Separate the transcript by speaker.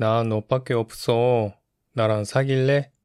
Speaker 1: 나 너밖에 없어. 나랑 사귈래?